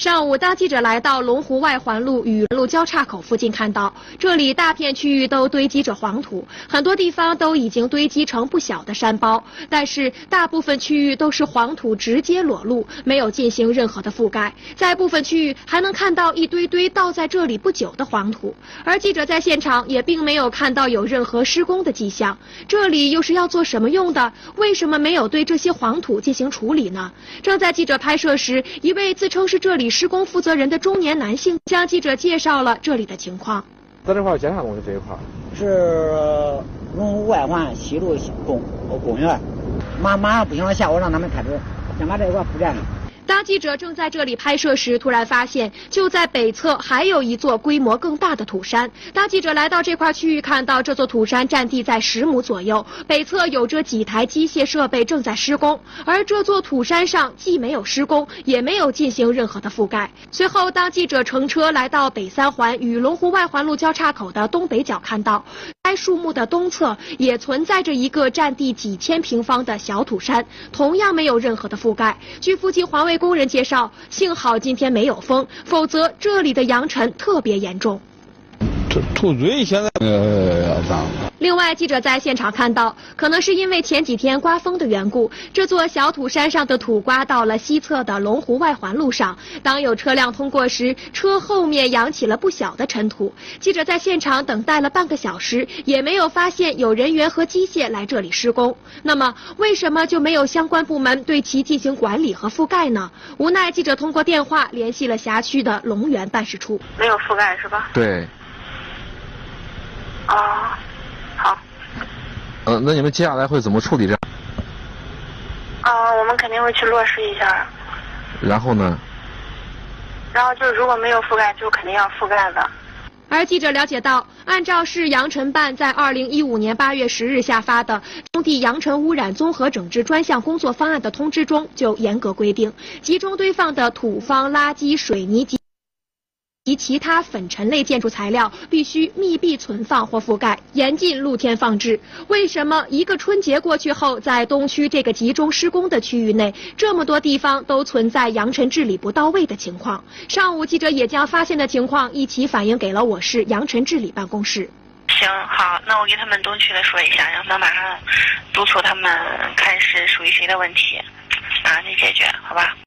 上午，当记者来到龙湖外环路与路交叉口附近，看到这里大片区域都堆积着黄土，很多地方都已经堆积成不小的山包，但是大部分区域都是黄土直接裸露，没有进行任何的覆盖。在部分区域还能看到一堆堆倒在这里不久的黄土，而记者在现场也并没有看到有任何施工的迹象。这里又是要做什么用的？为什么没有对这些黄土进行处理呢？正在记者拍摄时，一位自称是这里。施工负责人的中年男性向记者介绍了这里的情况。在这块建啥东西？这一块是龙湖外环西路公公园，马马上不行了，下午让他们开始先把这一块铺垫了。当记者正在这里拍摄时，突然发现就在北侧还有一座规模更大的土山。当记者来到这块区域，看到这座土山占地在十亩左右，北侧有着几台机械设备正在施工，而这座土山上既没有施工，也没有进行任何的覆盖。随后，当记者乘车来到北三环与龙湖外环路交叉口的东北角，看到该树木的东侧也存在着一个占地几千平方的小土山，同样没有任何的覆盖。据附近环卫。工人介绍，幸好今天没有风，否则这里的扬尘特别严重。土土堆现在呃脏。另外，记者在现场看到，可能是因为前几天刮风的缘故，这座小土山上的土刮到了西侧的龙湖外环路上。当有车辆通过时，车后面扬起了不小的尘土。记者在现场等待了半个小时，也没有发现有人员和机械来这里施工。那么，为什么就没有相关部门对其进行管理和覆盖呢？无奈，记者通过电话联系了辖区的龙源办事处，没有覆盖是吧？对。啊，好。嗯，那你们接下来会怎么处理这？啊，我们肯定会去落实一下。然后呢？然后就如果没有覆盖，就肯定要覆盖的。而记者了解到，按照市扬尘办在二零一五年八月十日下发的《中地扬尘污染综合整治专项工作方案》的通知中，就严格规定，集中堆放的土方、垃圾、水泥及。及其他粉尘类建筑材料必须密闭存放或覆盖，严禁露天放置。为什么一个春节过去后，在东区这个集中施工的区域内，这么多地方都存在扬尘治理不到位的情况？上午记者也将发现的情况一起反映给了我市扬尘治理办公室。行，好，那我给他们东区的说一下，让他马上督促他们看是属于谁的问题，马上去解决，好吧？